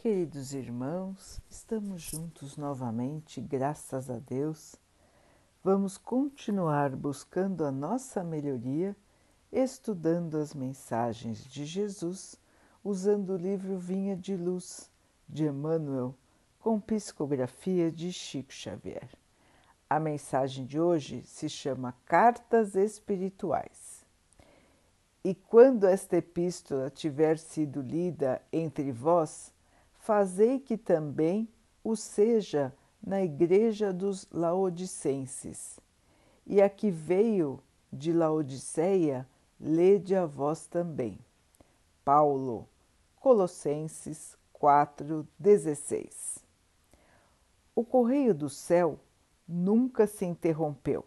Queridos irmãos, estamos juntos novamente, graças a Deus. Vamos continuar buscando a nossa melhoria, estudando as mensagens de Jesus, usando o livro Vinha de Luz de Emmanuel, com psicografia de Chico Xavier. A mensagem de hoje se chama Cartas Espirituais. E quando esta epístola tiver sido lida entre vós, fazei que também o seja na igreja dos Laodicenses. E a que veio de Laodiceia, lede a vós também. Paulo, Colossenses 4,16 O correio do céu nunca se interrompeu,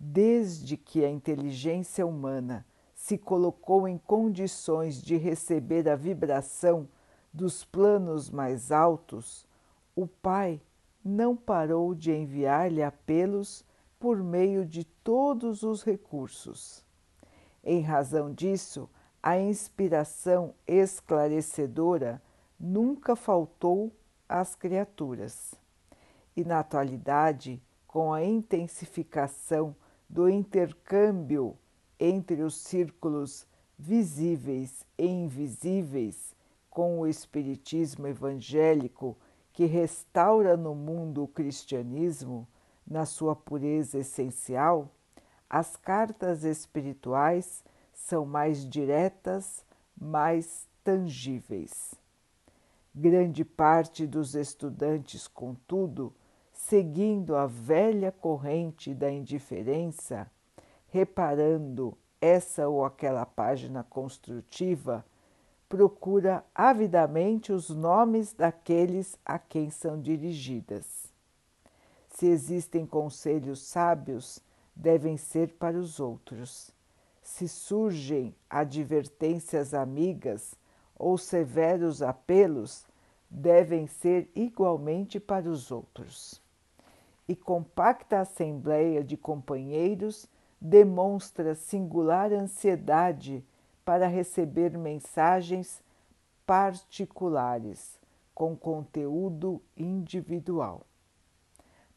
desde que a inteligência humana se colocou em condições de receber a vibração dos planos mais altos, o Pai não parou de enviar-lhe apelos por meio de todos os recursos. Em razão disso, a inspiração esclarecedora nunca faltou às criaturas. E na atualidade, com a intensificação do intercâmbio entre os círculos visíveis e invisíveis com o Espiritismo evangélico que restaura no mundo o cristianismo na sua pureza essencial, as cartas espirituais são mais diretas, mais tangíveis. Grande parte dos estudantes, contudo, seguindo a velha corrente da indiferença, reparando essa ou aquela página construtiva, procura avidamente os nomes daqueles a quem são dirigidas. Se existem conselhos sábios, devem ser para os outros. Se surgem advertências amigas ou severos apelos, devem ser igualmente para os outros. E compacta assembleia de companheiros demonstra singular ansiedade para receber mensagens particulares com conteúdo individual.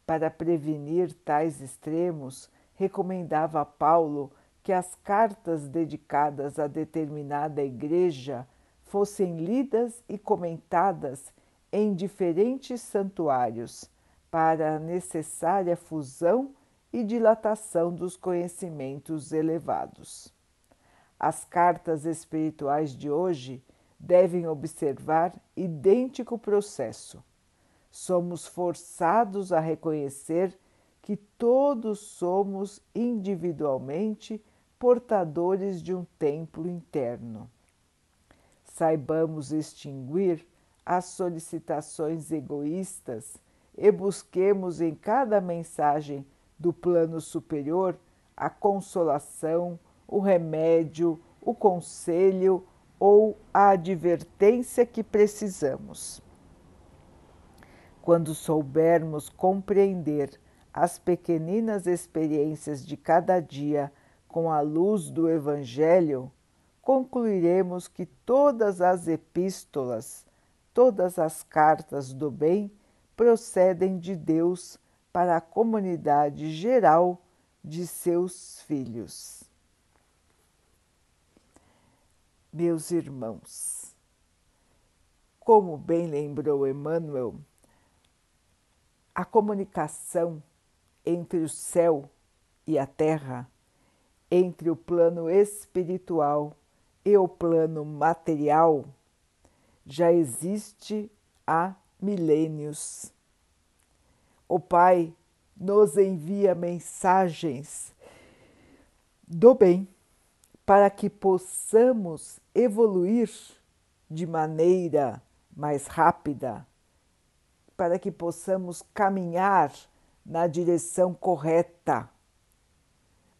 Para prevenir tais extremos, recomendava Paulo que as cartas dedicadas a determinada igreja fossem lidas e comentadas em diferentes santuários para a necessária fusão e dilatação dos conhecimentos elevados. As cartas espirituais de hoje devem observar idêntico processo. Somos forçados a reconhecer que todos somos individualmente portadores de um templo interno. Saibamos extinguir as solicitações egoístas e busquemos em cada mensagem do plano superior a consolação, o remédio, o conselho ou a advertência que precisamos. Quando soubermos compreender as pequeninas experiências de cada dia com a luz do Evangelho, concluiremos que todas as epístolas, todas as cartas do bem procedem de Deus para a comunidade geral de seus filhos. Meus irmãos, como bem lembrou Emmanuel, a comunicação entre o céu e a terra, entre o plano espiritual e o plano material, já existe há milênios. O Pai nos envia mensagens do bem para que possamos evoluir de maneira mais rápida, para que possamos caminhar na direção correta,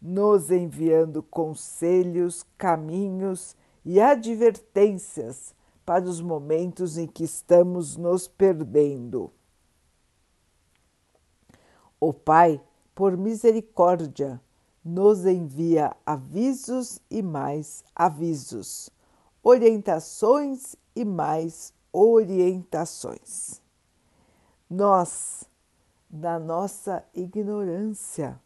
nos enviando conselhos, caminhos e advertências para os momentos em que estamos nos perdendo. O Pai, por misericórdia, nos envia avisos e mais avisos, orientações e mais orientações. Nós, na nossa ignorância,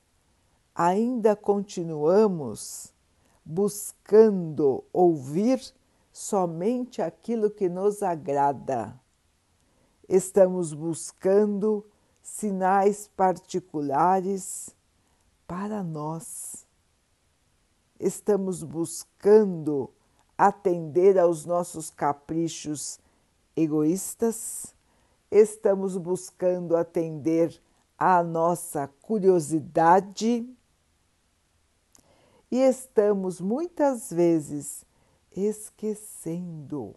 ainda continuamos buscando ouvir somente aquilo que nos agrada. Estamos buscando sinais particulares para nós. Estamos buscando atender aos nossos caprichos egoístas, estamos buscando atender à nossa curiosidade e estamos muitas vezes esquecendo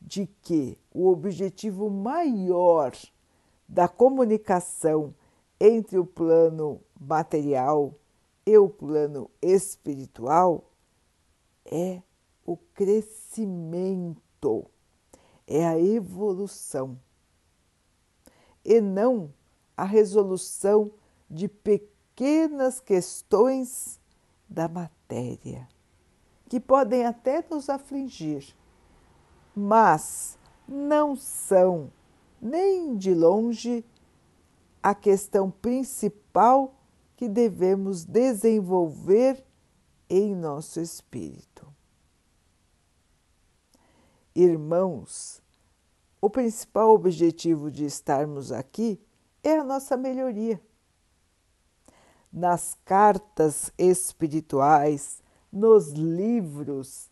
de que o objetivo maior da comunicação entre o plano material e o plano espiritual é o crescimento, é a evolução. E não a resolução de pequenas questões da matéria, que podem até nos afligir, mas não são nem de longe a questão principal que devemos desenvolver em nosso espírito. Irmãos, o principal objetivo de estarmos aqui é a nossa melhoria. Nas cartas espirituais, nos livros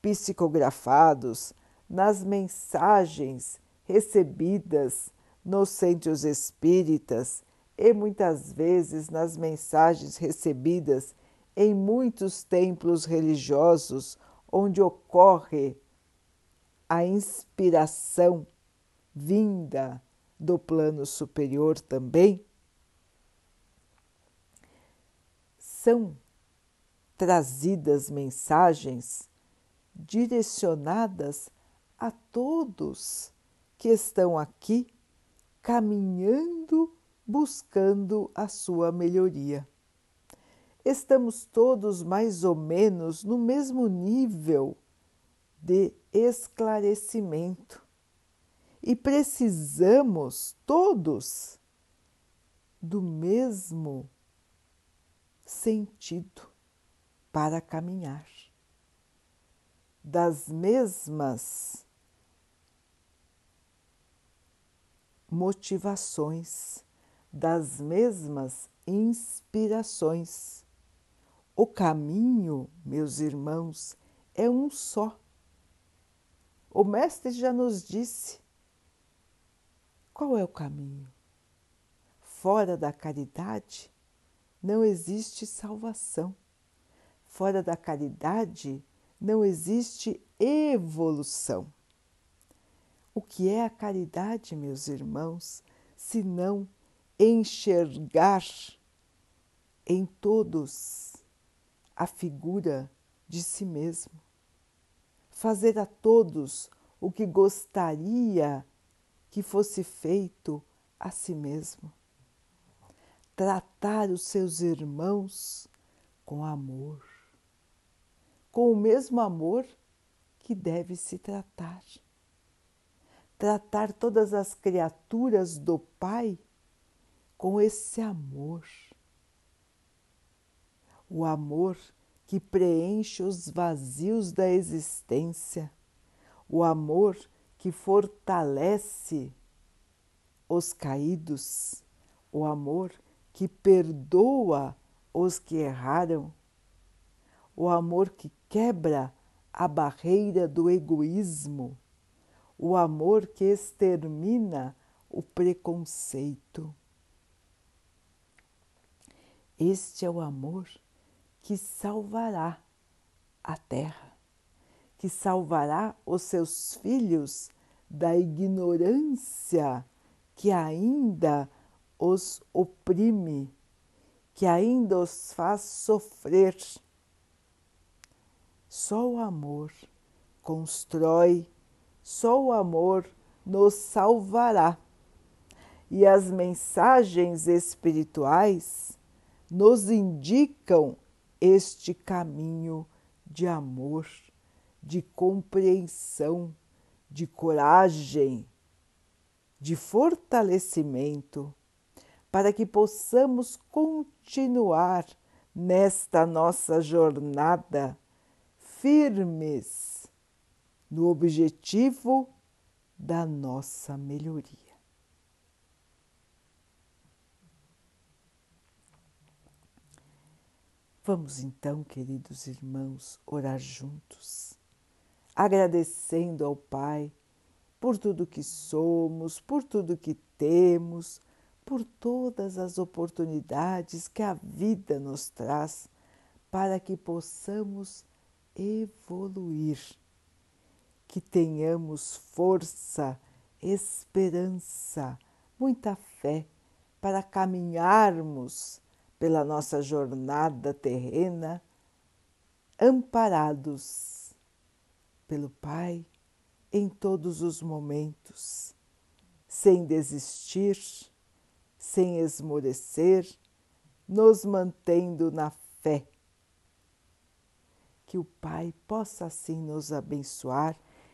psicografados, nas mensagens recebidas nos centros espíritas e muitas vezes nas mensagens recebidas em muitos templos religiosos onde ocorre a inspiração vinda do plano superior também, são trazidas mensagens direcionadas a todos que estão aqui caminhando buscando a sua melhoria. Estamos todos mais ou menos no mesmo nível de esclarecimento e precisamos todos do mesmo sentido para caminhar, das mesmas motivações, das mesmas inspirações. O caminho, meus irmãos, é um só. O Mestre já nos disse qual é o caminho. Fora da caridade não existe salvação. Fora da caridade não existe evolução. O que é a caridade, meus irmãos, se não enxergar em todos a figura de si mesmo? fazer a todos o que gostaria que fosse feito a si mesmo. Tratar os seus irmãos com amor, com o mesmo amor que deve se tratar. Tratar todas as criaturas do Pai com esse amor. O amor que preenche os vazios da existência, o amor que fortalece os caídos, o amor que perdoa os que erraram, o amor que quebra a barreira do egoísmo, o amor que extermina o preconceito. Este é o amor que salvará a terra, que salvará os seus filhos da ignorância que ainda os oprime, que ainda os faz sofrer. Só o amor constrói, só o amor nos salvará. E as mensagens espirituais nos indicam este caminho de amor, de compreensão, de coragem, de fortalecimento, para que possamos continuar nesta nossa jornada firmes no objetivo da nossa melhoria. Vamos então, queridos irmãos, orar juntos, agradecendo ao Pai por tudo que somos, por tudo que temos, por todas as oportunidades que a vida nos traz para que possamos evoluir, que tenhamos força, esperança, muita fé para caminharmos pela nossa jornada terrena, amparados pelo Pai em todos os momentos, sem desistir, sem esmorecer, nos mantendo na fé. Que o Pai possa assim nos abençoar